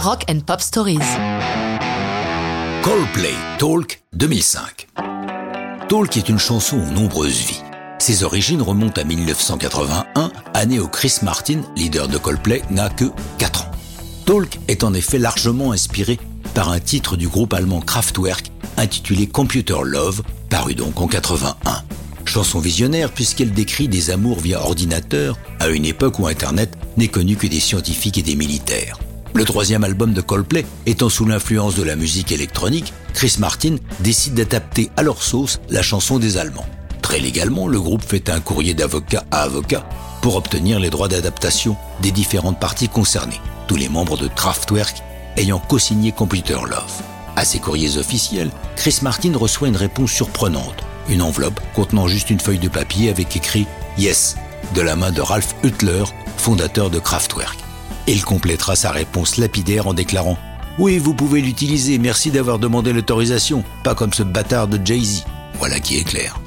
Rock and Pop Stories. Coldplay Talk 2005. Talk est une chanson aux nombreuses vies. Ses origines remontent à 1981, année où Chris Martin, leader de Coldplay, n'a que 4 ans. Talk est en effet largement inspiré par un titre du groupe allemand Kraftwerk intitulé Computer Love, paru donc en 81. Chanson visionnaire puisqu'elle décrit des amours via ordinateur à une époque où Internet n'est connu que des scientifiques et des militaires. Le troisième album de Coldplay étant sous l'influence de la musique électronique, Chris Martin décide d'adapter à leur sauce la chanson des Allemands. Très légalement, le groupe fait un courrier d'avocat à avocat pour obtenir les droits d'adaptation des différentes parties concernées, tous les membres de Kraftwerk ayant co-signé Computer Love. À ces courriers officiels, Chris Martin reçoit une réponse surprenante une enveloppe contenant juste une feuille de papier avec écrit Yes de la main de Ralph Hüttler, fondateur de Kraftwerk. Il complétera sa réponse lapidaire en déclarant Oui, vous pouvez l'utiliser, merci d'avoir demandé l'autorisation, pas comme ce bâtard de Jay-Z. Voilà qui est clair.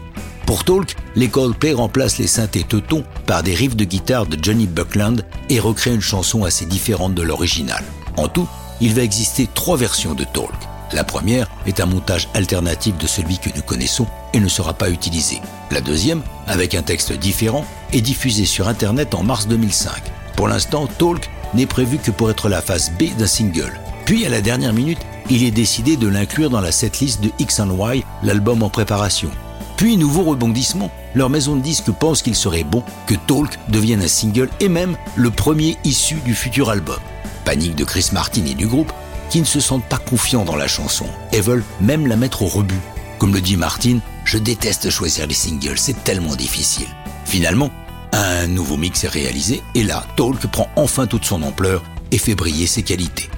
Pour Talk, les Coldplay remplacent les synthés teutons par des riffs de guitare de Johnny Buckland et recréent une chanson assez différente de l'original. En tout, il va exister trois versions de Talk. La première est un montage alternatif de celui que nous connaissons et ne sera pas utilisé. La deuxième, avec un texte différent, est diffusée sur Internet en mars 2005. Pour l'instant, Talk n'est prévu que pour être la phase B d'un single. Puis, à la dernière minute, il est décidé de l'inclure dans la setlist de X Y, l'album en préparation. Puis, nouveau rebondissement, leur maison de disques pense qu'il serait bon que Talk devienne un single et même le premier issu du futur album. Panique de Chris Martin et du groupe, qui ne se sentent pas confiants dans la chanson et veulent même la mettre au rebut. Comme le dit Martin, je déteste choisir les singles, c'est tellement difficile. Finalement, un nouveau mix est réalisé et là, Talk prend enfin toute son ampleur et fait briller ses qualités.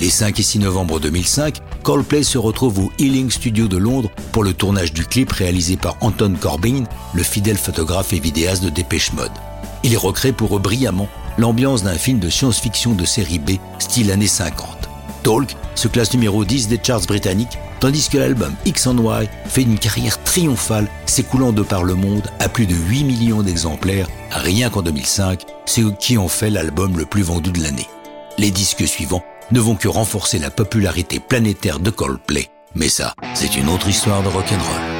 Les 5 et 6 novembre 2005, Coldplay se retrouve au Healing Studio de Londres pour le tournage du clip réalisé par Anton Corbin, le fidèle photographe et vidéaste de Dépêche Mode. Il recrée pour eux brillamment l'ambiance d'un film de science-fiction de série B, style années 50. Talk se classe numéro 10 des charts britanniques, tandis que l'album X Y fait une carrière triomphale, s'écoulant de par le monde à plus de 8 millions d'exemplaires, rien qu'en 2005, ce qui en fait l'album le plus vendu de l'année. Les disques suivants ne vont que renforcer la popularité planétaire de Coldplay, mais ça, c'est une autre histoire de rock'n'roll.